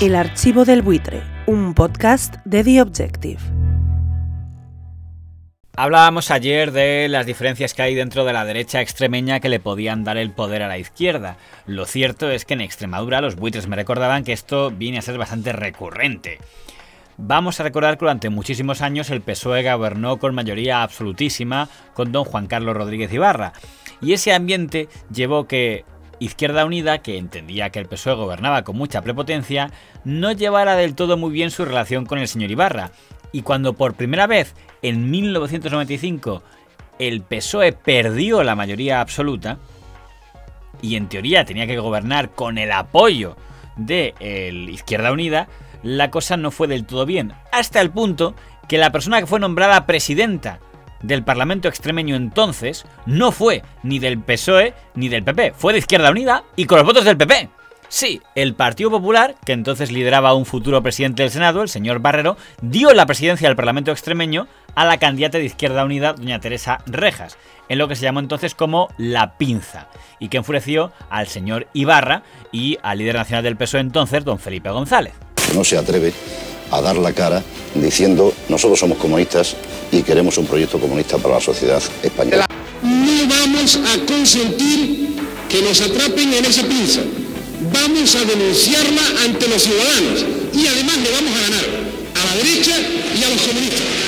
El archivo del buitre, un podcast de The Objective. Hablábamos ayer de las diferencias que hay dentro de la derecha extremeña que le podían dar el poder a la izquierda. Lo cierto es que en Extremadura los buitres me recordaban que esto viene a ser bastante recurrente. Vamos a recordar que durante muchísimos años el PSOE gobernó con mayoría absolutísima con don Juan Carlos Rodríguez Ibarra. Y ese ambiente llevó que Izquierda Unida, que entendía que el PSOE gobernaba con mucha prepotencia, no llevara del todo muy bien su relación con el señor Ibarra. Y cuando por primera vez, en 1995, el PSOE perdió la mayoría absoluta, y en teoría tenía que gobernar con el apoyo de Izquierda Unida, la cosa no fue del todo bien, hasta el punto que la persona que fue nombrada presidenta del Parlamento extremeño entonces no fue ni del PSOE ni del PP, fue de Izquierda Unida y con los votos del PP. Sí, el Partido Popular, que entonces lideraba a un futuro presidente del Senado, el señor Barrero, dio la presidencia del Parlamento extremeño a la candidata de Izquierda Unida, doña Teresa Rejas, en lo que se llamó entonces como la pinza, y que enfureció al señor Ibarra y al líder nacional del PSOE entonces, don Felipe González. No se atreve a dar la cara diciendo nosotros somos comunistas y queremos un proyecto comunista para la sociedad española. No vamos a consentir que nos atrapen en esa pinza. Vamos a denunciarla ante los ciudadanos y además le vamos a ganar a la derecha y a los comunistas.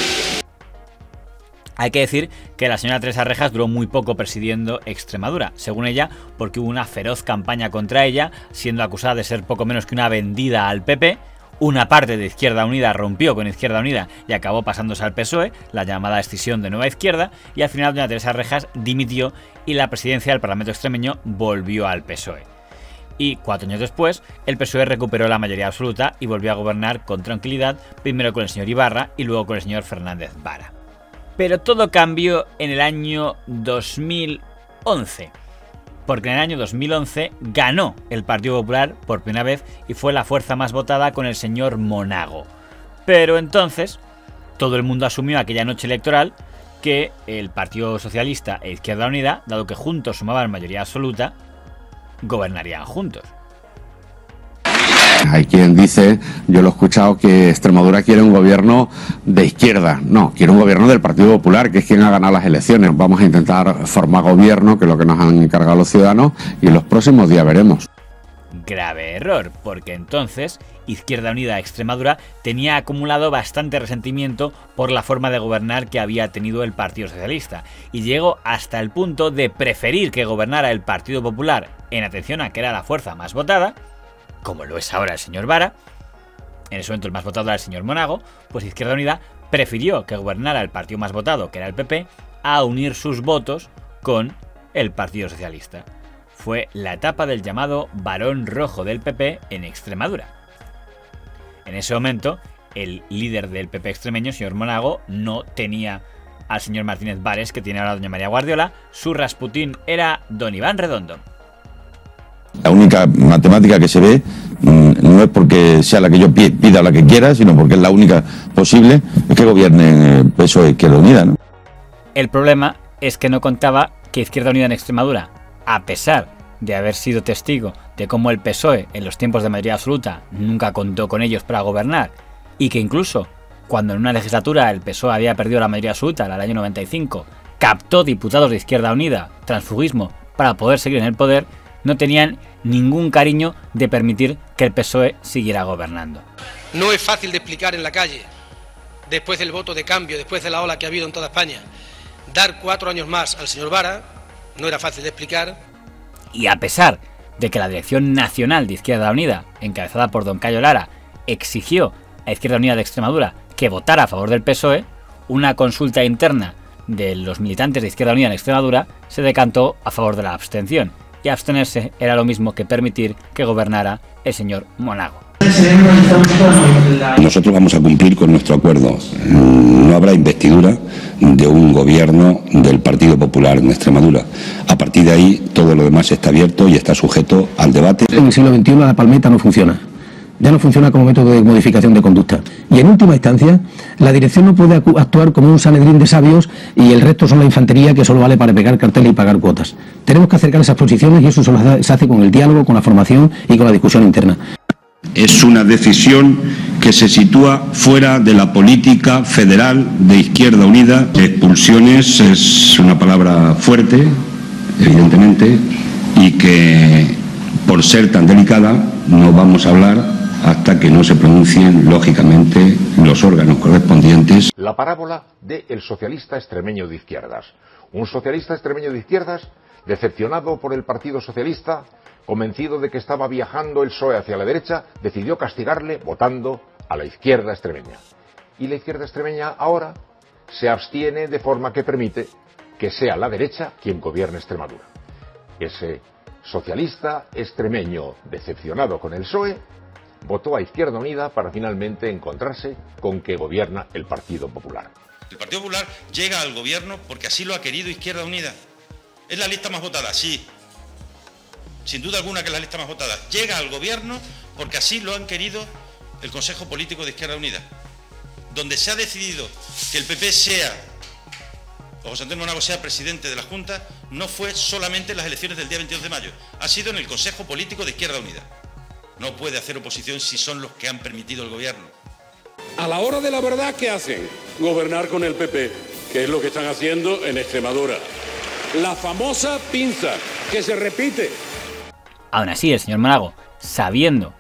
Hay que decir que la señora Teresa Rejas duró muy poco presidiendo Extremadura, según ella, porque hubo una feroz campaña contra ella, siendo acusada de ser poco menos que una vendida al PP, una parte de Izquierda Unida rompió con Izquierda Unida y acabó pasándose al PSOE, la llamada escisión de Nueva Izquierda, y al final doña Teresa Rejas dimitió y la presidencia del Parlamento extremeño volvió al PSOE. Y cuatro años después, el PSOE recuperó la mayoría absoluta y volvió a gobernar con tranquilidad, primero con el señor Ibarra y luego con el señor Fernández Vara. Pero todo cambió en el año 2011 porque en el año 2011 ganó el Partido Popular por primera vez y fue la fuerza más votada con el señor Monago. Pero entonces todo el mundo asumió aquella noche electoral que el Partido Socialista e Izquierda Unida, dado que juntos sumaban mayoría absoluta, gobernarían juntos. Hay quien dice, yo lo he escuchado, que Extremadura quiere un gobierno de izquierda. No, quiere un gobierno del Partido Popular, que es quien ha ganado las elecciones. Vamos a intentar formar gobierno, que es lo que nos han encargado los ciudadanos, y en los próximos días veremos. Grave error, porque entonces Izquierda Unida Extremadura tenía acumulado bastante resentimiento por la forma de gobernar que había tenido el Partido Socialista, y llegó hasta el punto de preferir que gobernara el Partido Popular en atención a que era la fuerza más votada, como lo es ahora el señor Vara, en ese momento el más votado era el señor Monago, pues Izquierda Unida prefirió que gobernara el partido más votado, que era el PP, a unir sus votos con el Partido Socialista. Fue la etapa del llamado varón rojo del PP en Extremadura. En ese momento, el líder del PP extremeño, señor Monago, no tenía al señor Martínez Vares, que tiene ahora doña María Guardiola, su Rasputín era don Iván Redondo. La única matemática que se ve mm, no es porque sea la que yo pida la que quiera, sino porque es la única posible, es que gobierne el PSOE Izquierda Unida. El problema es que no contaba que Izquierda Unida en Extremadura, a pesar de haber sido testigo de cómo el PSOE en los tiempos de mayoría absoluta nunca contó con ellos para gobernar, y que incluso cuando en una legislatura el PSOE había perdido la mayoría absoluta, en el año 95, captó diputados de Izquierda Unida, transfugismo, para poder seguir en el poder, no tenían ningún cariño de permitir que el PSOE siguiera gobernando. No es fácil de explicar en la calle, después del voto de cambio, después de la ola que ha habido en toda España, dar cuatro años más al señor Vara, no era fácil de explicar. Y a pesar de que la Dirección Nacional de Izquierda Unida, encabezada por don Cayo Lara, exigió a Izquierda Unida de Extremadura que votara a favor del PSOE, una consulta interna de los militantes de Izquierda Unida en Extremadura se decantó a favor de la abstención y abstenerse era lo mismo que permitir que gobernara el señor Monago. Nosotros vamos a cumplir con nuestro acuerdo. No habrá investidura de un gobierno del Partido Popular en Extremadura. A partir de ahí, todo lo demás está abierto y está sujeto al debate. En el siglo XXI la palmeta no funciona ya no funciona como método de modificación de conducta. Y en última instancia, la dirección no puede actuar como un sanedrín de sabios y el resto son la infantería que solo vale para pegar carteles y pagar cuotas. Tenemos que acercar esas posiciones y eso se hace con el diálogo, con la formación y con la discusión interna. es una decisión que se sitúa fuera de la política federal de Izquierda Unida. Expulsiones es una palabra fuerte, evidentemente, y que por ser tan delicada no vamos a hablar hasta que no se pronuncien, lógicamente, los órganos correspondientes. La parábola del socialista extremeño de izquierdas. Un socialista extremeño de izquierdas, decepcionado por el Partido Socialista, convencido de que estaba viajando el PSOE hacia la derecha, decidió castigarle votando a la izquierda extremeña. Y la izquierda extremeña ahora se abstiene de forma que permite que sea la derecha quien gobierne Extremadura. Ese socialista extremeño decepcionado con el PSOE votó a Izquierda Unida para finalmente encontrarse con que gobierna el Partido Popular. El Partido Popular llega al gobierno porque así lo ha querido Izquierda Unida. Es la lista más votada, sí. Sin duda alguna que es la lista más votada. Llega al gobierno porque así lo han querido el Consejo Político de Izquierda Unida. Donde se ha decidido que el PP sea, o José Antonio Monago sea presidente de la Junta, no fue solamente en las elecciones del día 22 de mayo, ha sido en el Consejo Político de Izquierda Unida. No puede hacer oposición si son los que han permitido el gobierno. A la hora de la verdad, ¿qué hacen? Gobernar con el PP, que es lo que están haciendo en Extremadura. La famosa pinza, que se repite. Aún así, el señor Monago, sabiendo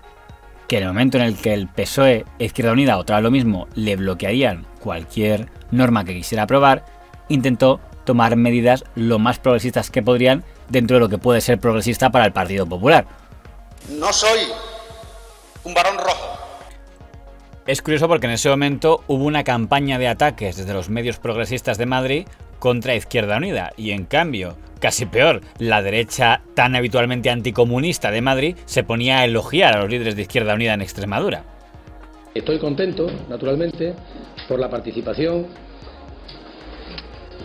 que en el momento en el que el PSOE Izquierda Unida otra lo mismo le bloquearían cualquier norma que quisiera aprobar, intentó tomar medidas lo más progresistas que podrían dentro de lo que puede ser progresista para el Partido Popular. No soy un varón rojo. Es curioso porque en ese momento hubo una campaña de ataques desde los medios progresistas de Madrid contra Izquierda Unida y en cambio, casi peor, la derecha tan habitualmente anticomunista de Madrid se ponía a elogiar a los líderes de Izquierda Unida en Extremadura. Estoy contento, naturalmente, por la participación,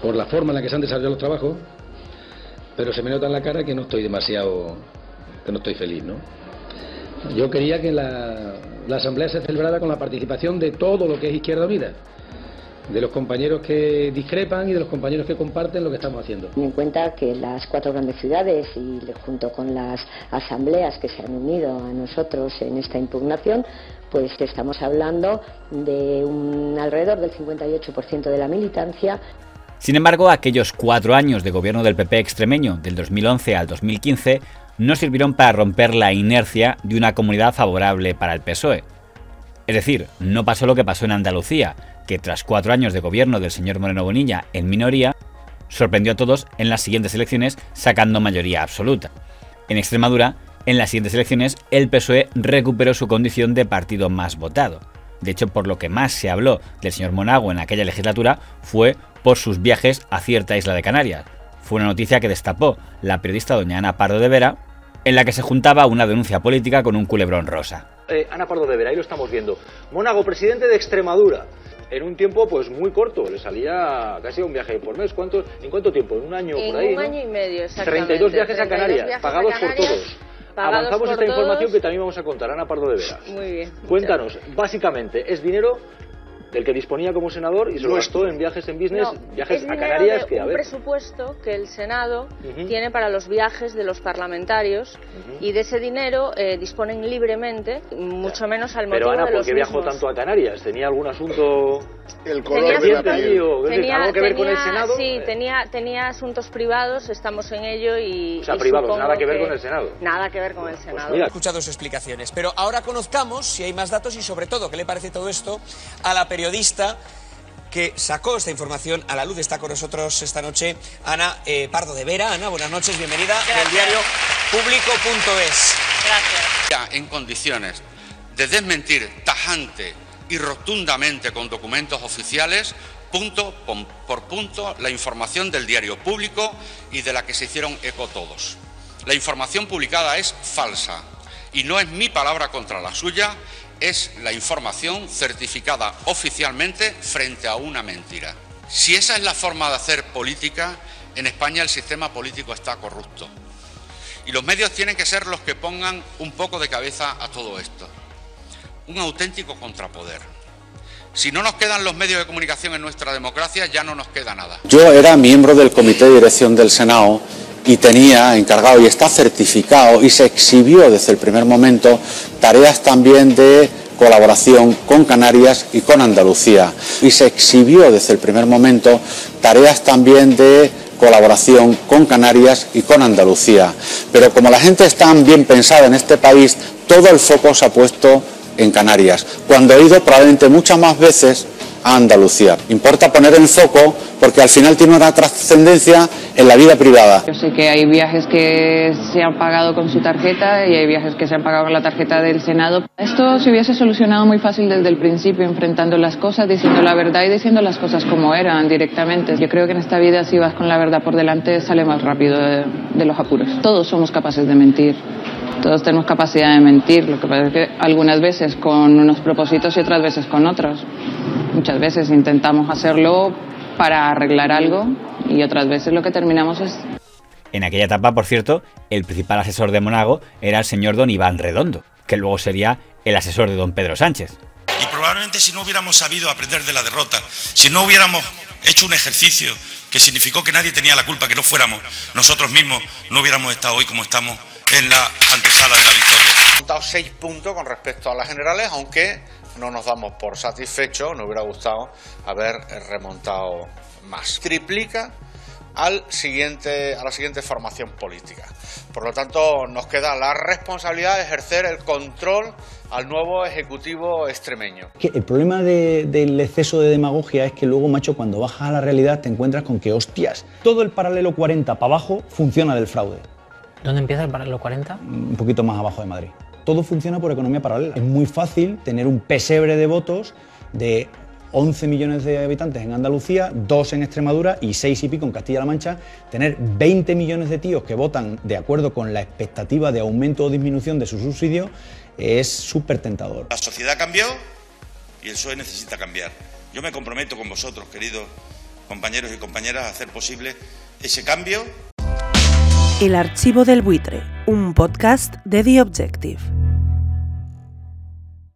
por la forma en la que se han desarrollado los trabajos, pero se me nota en la cara que no estoy demasiado, que no estoy feliz, ¿no? Yo quería que la, la asamblea se celebrara con la participación de todo lo que es Izquierda Unida de los compañeros que discrepan y de los compañeros que comparten lo que estamos haciendo. Ten en cuenta que las cuatro grandes ciudades y junto con las asambleas que se han unido a nosotros en esta impugnación, pues estamos hablando de un alrededor del 58% de la militancia. Sin embargo, aquellos cuatro años de gobierno del PP extremeño, del 2011 al 2015, no sirvieron para romper la inercia de una comunidad favorable para el PSOE. Es decir, no pasó lo que pasó en Andalucía, que tras cuatro años de gobierno del señor Moreno Bonilla en minoría, sorprendió a todos en las siguientes elecciones sacando mayoría absoluta. En Extremadura, en las siguientes elecciones, el PSOE recuperó su condición de partido más votado. De hecho, por lo que más se habló del señor Monago en aquella legislatura fue por sus viajes a cierta isla de Canarias. Fue una noticia que destapó la periodista doña Ana Pardo de Vera, en la que se juntaba una denuncia política con un culebrón rosa. Eh, Ana Pardo de Vera, ahí lo estamos viendo. Monago, presidente de Extremadura en un tiempo pues muy corto, le salía casi un viaje por mes. ¿Cuánto, ¿En cuánto tiempo? ¿En un año en por ahí? un año y medio, exactamente. 32 viajes a Canarias, pagados por todos. Avanzamos esta información que también vamos a contar, Ana Pardo de Vera. Muy bien. Cuéntanos, básicamente, ¿es dinero del que disponía como senador y se lo gastó en viajes en business, no, viajes es a Canarias, de que a un ver. presupuesto que el Senado Uh -huh. tiene para los viajes de los parlamentarios uh -huh. y de ese dinero eh, disponen libremente, mucho ya. menos al motivo Pero Ana, de ¿por qué viajó mismos. tanto a Canarias? ¿Tenía algún asunto el tenía, de la allí, o, tenía, algo que ver tenía, con el Senado? Sí, Eh, tenía, tenía asuntos privados, estamos en ello y. o sea, y privados, nada que ver con el Senado. Nada que ver con el Pues Senado. mira. He escuchado sus explicaciones, pero ahora conozcamos si hay más datos y sobre todo qué le parece todo esto a la periodista que sacó esta información a la luz. Está con nosotros esta noche Ana eh, Pardo de Vera. Ana, buenas noches, bienvenida Gracias. del diario público.es. Gracias. Ya en condiciones de desmentir tajante y rotundamente con documentos oficiales punto por punto la información del diario público y de la que se hicieron eco todos. La información publicada es falsa y no es mi palabra contra la suya, es la información certificada oficialmente frente a una mentira. Si esa es la forma de hacer política, en España el sistema político está corrupto. Y los medios tienen que ser los que pongan un poco de cabeza a todo esto. Un auténtico contrapoder. Si no nos quedan los medios de comunicación en nuestra democracia, ya no nos queda nada. Yo era miembro del comité de dirección del Senado y tenía encargado y está certificado y se exhibió desde el primer momento tareas también de colaboración con Canarias y con Andalucía. Y se exhibió desde el primer momento tareas también de colaboración con Canarias y con Andalucía. Pero como la gente está bien pensada en este país, todo el foco se ha puesto en Canarias, cuando he ido probablemente muchas más veces a Andalucía. Importa poner en foco porque al final tiene una trascendencia en la vida privada. Yo sé que hay viajes que se han pagado con su tarjeta y hay viajes que se han pagado con la tarjeta del Senado. Esto se hubiese solucionado muy fácil desde el principio, enfrentando las cosas, diciendo la verdad y diciendo las cosas como eran directamente. Yo creo que en esta vida si vas con la verdad por delante sale más rápido de, de los apuros. Todos somos capaces de mentir. Todos tenemos capacidad de mentir, lo que pasa es que algunas veces con unos propósitos y otras veces con otros. Muchas veces intentamos hacerlo para arreglar algo y otras veces lo que terminamos es... En aquella etapa, por cierto, el principal asesor de Monago era el señor don Iván Redondo, que luego sería el asesor de don Pedro Sánchez. Y probablemente si no hubiéramos sabido aprender de la derrota, si no hubiéramos hecho un ejercicio que significó que nadie tenía la culpa, que no fuéramos nosotros mismos, no hubiéramos estado hoy como estamos en la antesala de la victoria. Contado seis puntos con respecto a las generales, aunque no nos damos por satisfechos, nos hubiera gustado haber remontado más. Triplica al siguiente, a la siguiente formación política. Por lo tanto, nos queda la responsabilidad de ejercer el control al nuevo Ejecutivo extremeño. el problema de, del exceso de demagogia es que luego, macho, cuando bajas a la realidad te encuentras con que, hostias, todo el paralelo 40 para abajo funciona del fraude. ¿Dónde empieza el paralelo 40? Un poquito más abajo de Madrid. Todo funciona por economía paralela. Es muy fácil tener un pesebre de votos de 11 millones de habitantes en Andalucía, 2 en Extremadura y 6 y pico en Castilla-La Mancha, tener 20 millones de tíos que votan de acuerdo con la expectativa de aumento o disminución de su subsidio es súper tentador. La sociedad cambió y el PSOE necesita cambiar. Yo me comprometo con vosotros, queridos compañeros y compañeras, a hacer posible ese cambio. El archivo del buitre, un podcast de The Objective.